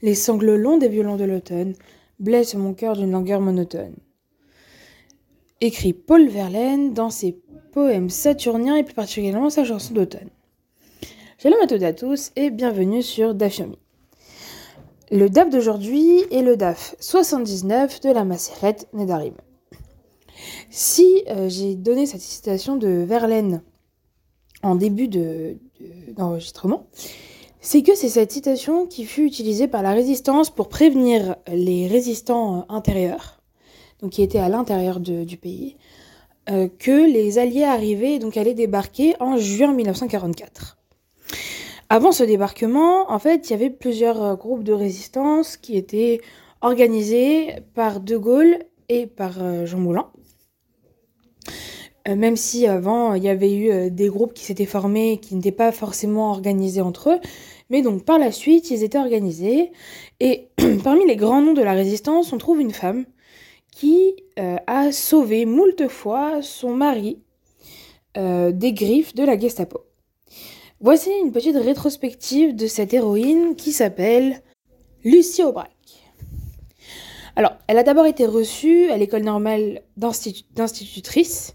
Les sanglots longs des violons de l'automne blessent mon cœur d'une langueur monotone. Écrit Paul Verlaine dans ses poèmes saturniens et plus particulièrement sa chanson d'automne. Shalom à toutes et à tous et bienvenue sur Dafyomi. Le DAF d'aujourd'hui est le DAF 79 de la Maseret Nedarim. Si euh, j'ai donné cette citation de Verlaine en début d'enregistrement, que c'est cette citation qui fut utilisée par la résistance pour prévenir les résistants intérieurs, donc qui étaient à l'intérieur du pays, euh, que les Alliés arrivaient et donc allaient débarquer en juin 1944. Avant ce débarquement, en fait, il y avait plusieurs euh, groupes de résistance qui étaient organisés par De Gaulle et par euh, Jean Moulin. Euh, même si avant il y avait eu euh, des groupes qui s'étaient formés qui n'étaient pas forcément organisés entre eux, mais donc par la suite ils étaient organisés. Et parmi les grands noms de la résistance, on trouve une femme qui euh, a sauvé moult fois son mari des griffes de la Gestapo. Voici une petite rétrospective de cette héroïne qui s'appelle Lucie Aubrac. Alors, elle a d'abord été reçue à l'école normale d'institutrice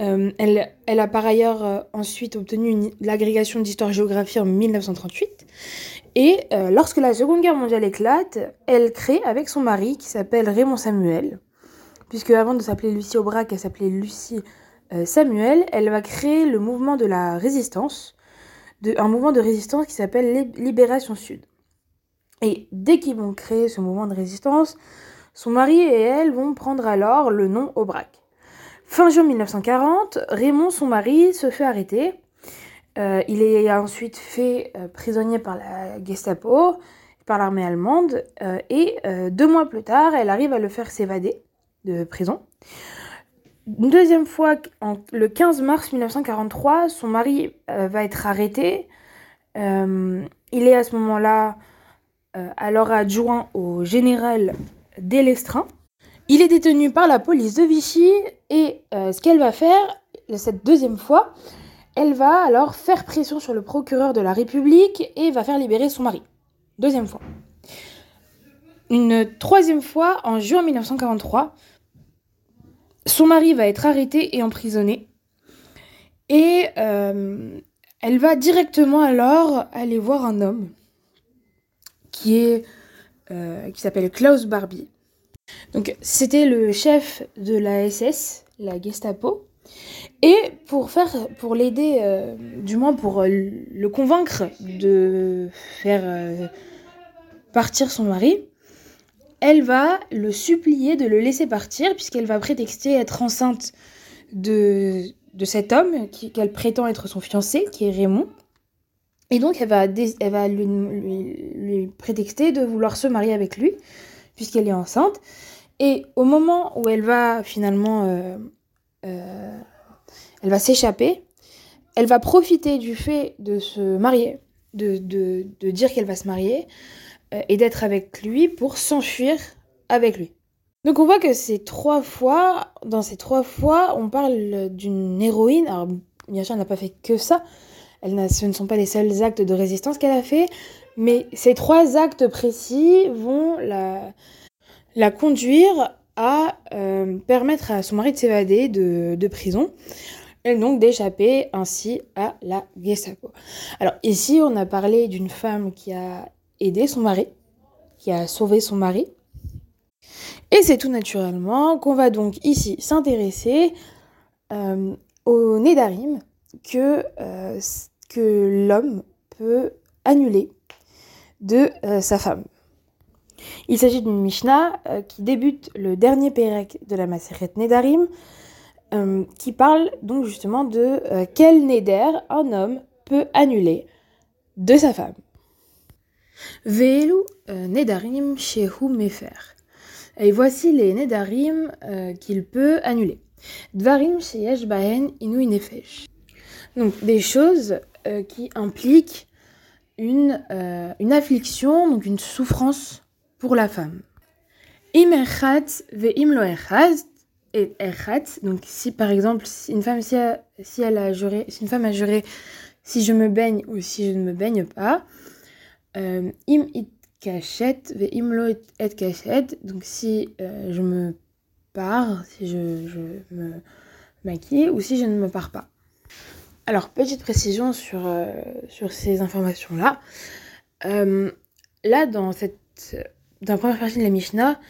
euh, elle, elle, a par ailleurs euh, ensuite obtenu l'agrégation d'histoire-géographie en 1938. Et euh, lorsque la Seconde Guerre mondiale éclate, elle crée avec son mari, qui s'appelle Raymond Samuel, puisque avant de s'appeler Lucie Aubrac, elle s'appelait Lucie Samuel, elle va créer le mouvement de la résistance, un mouvement de résistance qui s'appelle Libération Sud. Et dès qu'ils vont créer ce mouvement de résistance, son mari et elle vont prendre alors le nom Aubrac. Fin juin 1940, Raymond, son mari, se fait arrêter. Euh, il est ensuite fait euh, prisonnier par la Gestapo, par l'armée allemande, euh, et deux mois plus tard, elle arrive à le faire s'évader de prison. Une deuxième fois, le 15 mars 1943, son mari va être arrêté. il est à ce moment-là alors adjoint au général Delestrain. Il est détenu par la police de Vichy et euh, ce qu'elle va faire, cette deuxième fois, elle va alors faire pression sur le procureur de la République et va faire libérer son mari. Deuxième fois. Une troisième fois, en juin 1943, son mari va être arrêté et emprisonné. Et euh, elle va directement alors aller voir un homme qui euh, qui s'appelle Klaus Barbie donc c'était le chef de la SS, la Gestapo. Et pour faire, pour l'aider, euh, du moins pour euh, le convaincre de faire euh, partir son mari, elle va le supplier de le laisser partir puisqu'elle va prétexter être enceinte de, de cet homme qu'elle prétend être son fiancé, qui est Raymond. Et donc elle va, elle va lui, lui prétexter de vouloir se marier avec lui puisqu'elle est enceinte. Et au moment où elle va finalement, euh, euh, elle va s'échapper, elle va profiter du fait de se marier, de, de, de dire qu'elle va se marier euh, et d'être avec lui pour s'enfuir avec lui. Donc on voit que ces trois fois, dans ces trois fois, on parle d'une héroïne. Alors bien sûr, elle n'a pas fait que ça. Ce ne sont pas les seuls actes de résistance qu'elle a fait, mais ces trois actes précis vont la, conduire à euh, permettre à son mari de s'évader de, prison et donc d'échapper ainsi à la Gestapo. Alors ici, on a parlé d'une femme qui a aidé son mari, qui a sauvé son mari. Et c'est tout naturellement qu'on va donc ici s'intéresser euh, au Nédarim que, euh, que l'homme peut annuler de sa femme. Il s'agit d'une Mishnah euh, qui débute le dernier Pérec de la Maseret Nedarim, euh, qui parle donc justement de euh, quel Neder un homme peut annuler de sa femme. Ve'elu Nedarim Shehu Mefer. Et voici les Nedarim qu'il peut annuler. Dvarim Sheyesh Bahen Inu Nefesh. Donc des choses qui impliquent une, une affliction, donc une souffrance pour la femme. Im ve im et Donc si par exemple si une femme si si elle a juré, si une femme a juré si je me baigne ou si je ne me baigne pas, euh, im cachette, ve'imlo et cachette. Donc si je me pars, si je, je, me maquille ou si je ne me pars pas. Alors, petite précision sur, sur ces informations-là. là, dans la première partie de la Mishnah,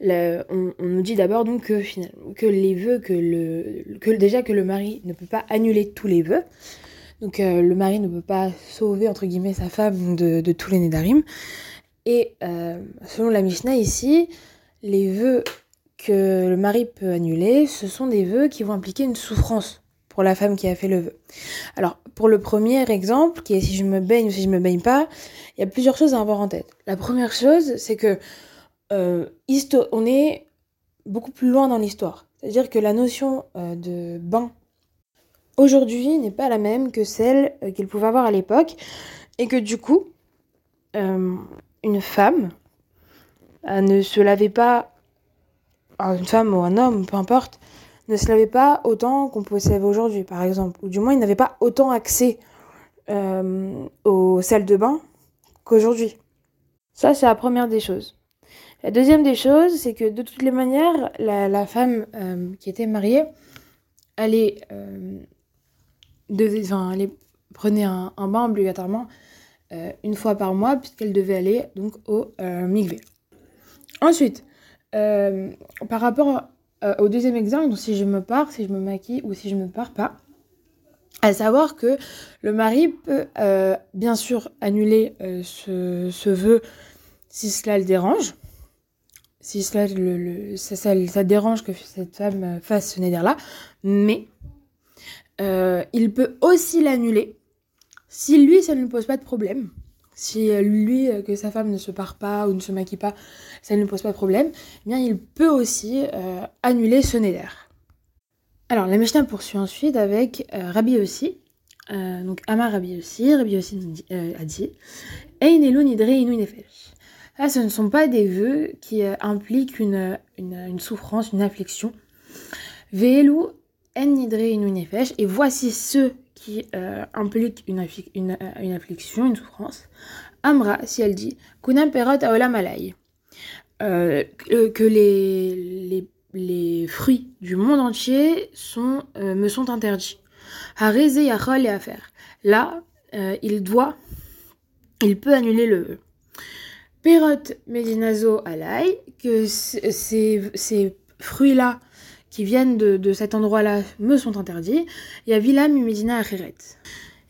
on, nous dit d'abord que, les vœux, que le, déjà que le mari ne peut pas annuler tous les vœux. Donc euh, le mari ne peut pas sauver entre guillemets sa femme de, tous les nédarim. Et euh, selon la Mishnah ici, les vœux que le mari peut annuler, ce sont des vœux qui vont impliquer une souffrance pour la femme qui a fait le vœu. Alors, pour le premier exemple, qui est si je me baigne ou si je me baigne pas, il y a plusieurs choses à avoir en tête. La première chose, c'est que euh, on est beaucoup plus loin dans l'histoire. C'est-à-dire que la notion euh, de bain aujourd'hui n'est pas la même que celle euh, qu'il pouvait avoir à l'époque, et que du coup, une femme ne se lavait pas, une femme ou un homme, peu importe, ne se lavait pas autant qu'on laver aujourd'hui, par exemple. Ou du moins, il n'avait pas autant accès euh, aux salles de bain qu'aujourd'hui. Ça, c'est la première des choses. La deuxième des choses, c'est que de toutes les manières, la, femme euh, qui était mariée, allait, euh, elle prenait un, bain obligatoirement une fois par mois, puisqu'elle devait aller donc au migvé. Ensuite, par rapport euh, au deuxième exemple, si je me pars, si je me maquille ou si je me pars pas, à savoir que le mari peut euh, bien sûr annuler euh, ce, vœu si cela le dérange, si cela le, dérange que cette femme fasse ce néder-là, mais il peut aussi l'annuler si lui ça ne lui pose pas de problème. Si euh, lui, euh, que sa femme ne se part pas ou ne se maquille pas, ça ne lui pose pas de problème, eh bien il peut aussi euh, annuler ce neder. Alors la Mishnah poursuit ensuite avec Rabbi aussi. donc Amar Rabbi aussi, Rabbi aussi a dit Einelu nidre inu nefesh. Là, ce ne sont pas des vœux qui impliquent une, une, souffrance, une affliction. Veelu en nidre inu nefesh. Et voici ceux qui euh, implique une, une, une, affliction, une souffrance. Amra, si elle dit, Kunam perot aolam alay, euh, que les, les, les, fruits du monde entier sont, euh, me sont interdits. Hareze yachol et à faire. Là, il doit, il peut annuler le Perot medinazo alay, que ces, ces fruits-là qui viennent de, cet endroit-là me sont interdits. Il y a Vilam Medina Acheret.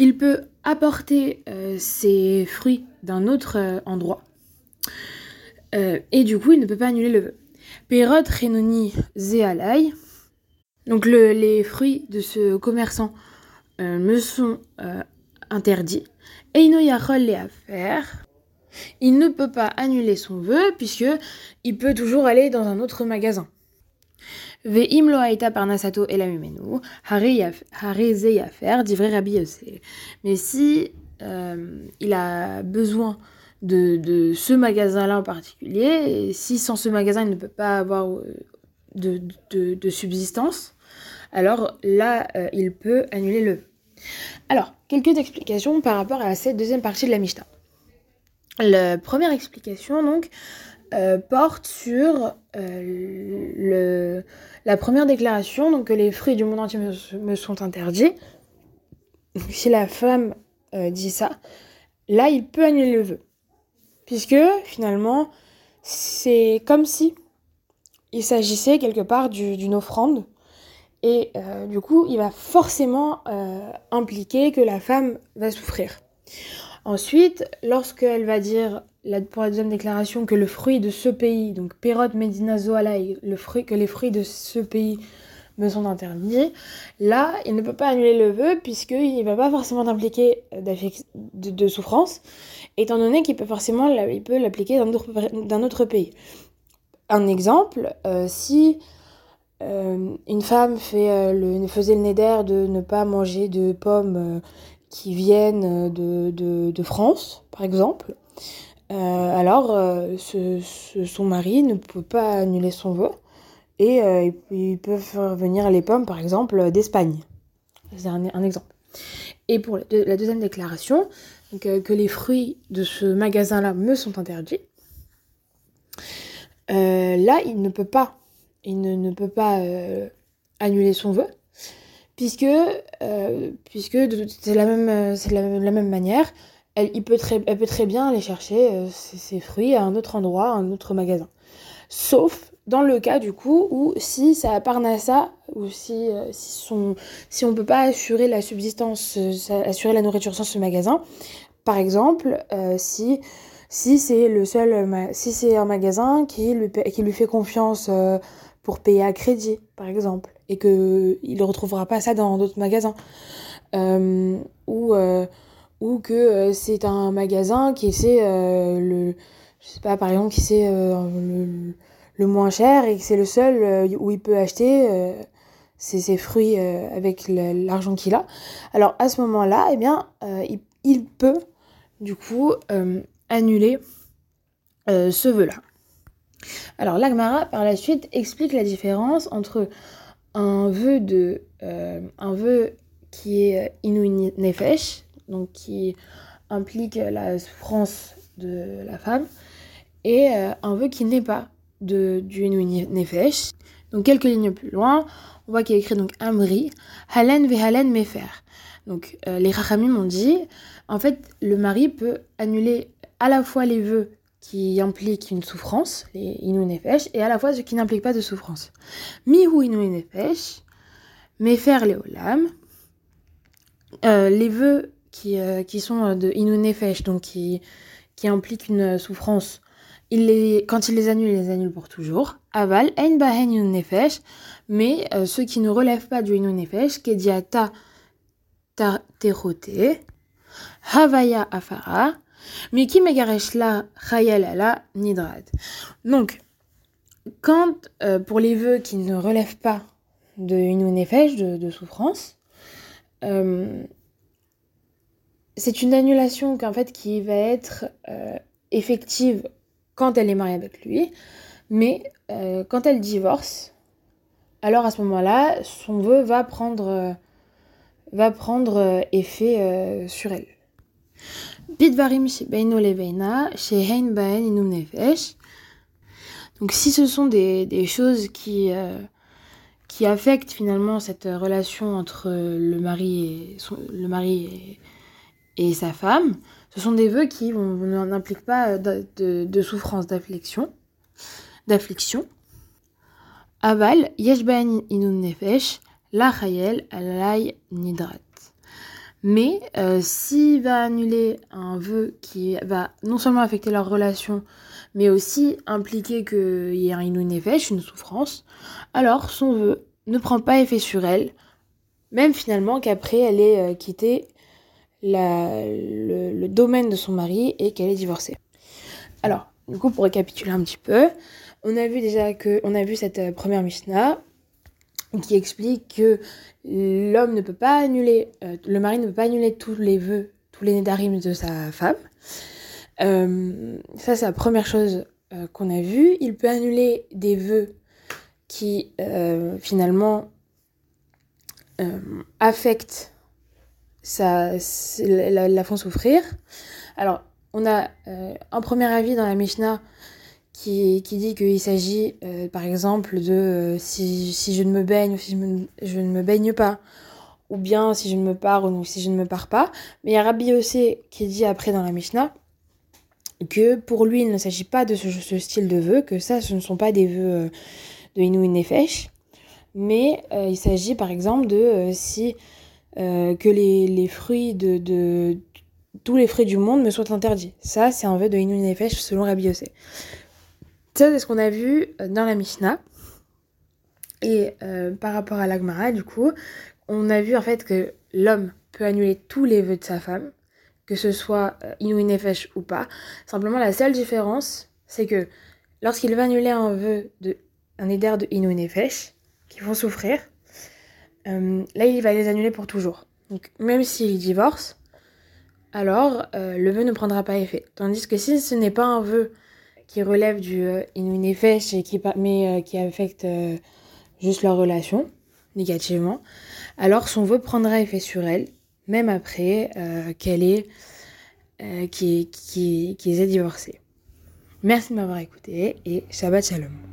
Il peut apporter euh, ses fruits d'un autre euh, endroit. Euh, et du coup, il ne peut pas annuler le vœu. Perot Renoni Zealai. Donc les fruits de ce commerçant me sont interdits. Eino Yachol les affaires. Il ne peut pas annuler son vœu puisque il peut toujours aller dans un autre magasin. Ve'im parnasato divrei Rabbi Mais si euh, il a besoin de, ce magasin-là en particulier, si sans ce magasin il ne peut pas avoir euh, de subsistance, alors là euh, il peut annuler le. Alors, quelques explications par rapport à cette deuxième partie de la Mishnah. La première explication, donc, euh, porte sur euh, la première déclaration, donc que les fruits du monde entier me, sont interdits. Si la femme euh, dit ça, là, il peut annuler le vœu. Puisque, finalement, c'est comme si il s'agissait quelque part d'une offrande. Et du coup, il va forcément impliquer que la femme va souffrir. Ensuite, lorsqu'elle va dire pour la deuxième déclaration que le fruit de ce pays, donc Perot Medina Zoalai, le que les fruits de ce pays me sont interdits, là, il ne peut pas annuler le vœu puisqu'il ne va pas forcément impliquer de, souffrance, étant donné qu'il peut forcément l'appliquer d'un autre, pays. Un exemple, euh, si euh, une femme euh, faisait le néder de ne pas manger de pommes qui viennent de, de, de France, par exemple, euh, alors euh, son mari ne peut pas annuler son vœu et euh, ils peuvent faire venir les pommes, par exemple, d'Espagne. C'est un, exemple. Et pour la, deuxième déclaration, que les fruits de ce magasin-là me sont interdits, là, il ne peut pas, il ne, peut pas annuler son vœu, puisque, puisque c'est la même, la, même manière. Elle, il peut très, bien aller chercher ses, fruits à un autre endroit, un autre magasin. Sauf dans le cas du coup où si ça Parnassa ou si, euh, si, son, si on ne peut pas assurer la subsistance, euh, assurer la nourriture sans ce magasin, par exemple, euh, si, si c'est le seul, si c'est un magasin qui lui, qui lui fait confiance pour payer à crédit, par exemple, et qu'il ne retrouvera pas ça dans d'autres magasins, ou, ou que c'est un magasin qui essaie le, je sais pas, par exemple, qui c'est le le moins cher et que c'est le seul euh, où il peut acheter euh, ses, fruits euh, avec l'argent qu'il a. Alors à ce moment-là, eh bien, il, peut du coup annuler ce vœu-là. Alors l'Agmara par la suite explique la différence entre un vœu de un vœu qui est Inu donc qui implique la souffrance de la femme, et un vœu qui n'est pas de, du Nefesh. Donc quelques lignes plus loin, on voit qu'il a écrit donc Amri, Halen Halen Mefer. Donc euh, les Rachamim ont dit, en fait, le mari peut annuler à la fois les vœux qui impliquent une souffrance, les Inu et à la fois ceux qui n'impliquent pas de souffrance. Mihu Inu Mefer Leolam, euh, les vœux qui, euh, qui sont de Inu Nefesh, donc qui, qui impliquent une souffrance il les, quand il les annule, il les annule pour toujours. Aval, ein bahen nefesh, mais euh, ceux qui ne relèvent pas du inu nefesh, kediata terote, havaya afara, miki megareshla chayalala nidrad. Donc, quand, euh, pour les vœux qui ne relèvent pas de inu nefesh, de, souffrance, euh, c'est une annulation qui va être effective quand elle est mariée avec lui, mais euh, quand elle divorce, alors à ce moment-là, son vœu va prendre, euh, va prendre euh, effet sur elle. Donc si ce sont des, choses qui, affectent finalement cette relation entre le mari et sa femme, ce sont des vœux qui n'impliquent pas euh, de, souffrance, d'affliction. d'affliction. Aval, yeshban inun nefesh, la chayel alay nidrat. Mais euh, s'il va annuler un vœu qui va non seulement affecter leur relation, mais aussi impliquer qu'il y ait un inun nefesh, une souffrance, alors son vœu ne prend pas effet sur elle, même finalement qu'après elle ait euh, le, domaine de son mari et qu'elle est divorcée. Alors, du coup, pour récapituler un petit peu, on a vu déjà que, on a vu cette euh, première Mishnah qui explique que l'homme ne peut pas annuler, euh, le mari ne peut pas annuler tous les vœux, tous les nédarim de sa femme. Euh, ça, c'est la première chose qu'on a vue. Il peut annuler des vœux qui, finalement, affectent ça, la, font souffrir. Alors, on a euh, un premier avis dans la Mishnah qui, qui dit qu'il s'agit, euh, par exemple, de euh, si, si, je ne me baigne ou si je, ne me baigne pas, ou bien si je ne me pars ou si je ne me pars pas. Mais il y a Rabbi Yossé qui dit après dans la Mishnah que pour lui, il ne s'agit pas de ce, ce, style de vœux, que ça, ce ne sont pas des vœux de Inou Nefesh, mais il s'agit par exemple de si euh, que les, fruits de, tous les fruits du monde me soient interdits. Ça, c'est un vœu de Inu Nefesh selon Rabbi Yossé. Ça, c'est ce qu'on a vu euh, dans la Mishnah. Et euh, par rapport à l'Agmara, du coup, on a vu en fait que l'homme peut annuler tous les vœux de sa femme, que ce soit Inu Nefesh ou pas. Simplement, la seule différence, c'est que lorsqu'il va annuler un vœu de un éder de Inu Nefesh, qui vont souffrir, euh, là, il va les annuler pour toujours. Donc, même s'il divorce, alors euh, le vœu ne prendra pas effet. Tandis que si ce n'est pas un vœu qui relève du euh, et qui, mais euh, qui affecte juste leur relation négativement, alors son vœu prendra effet sur elle, même après qu'elle ait qui, qui, qui ait divorcé. Merci de m'avoir écouté et Shabbat Shalom.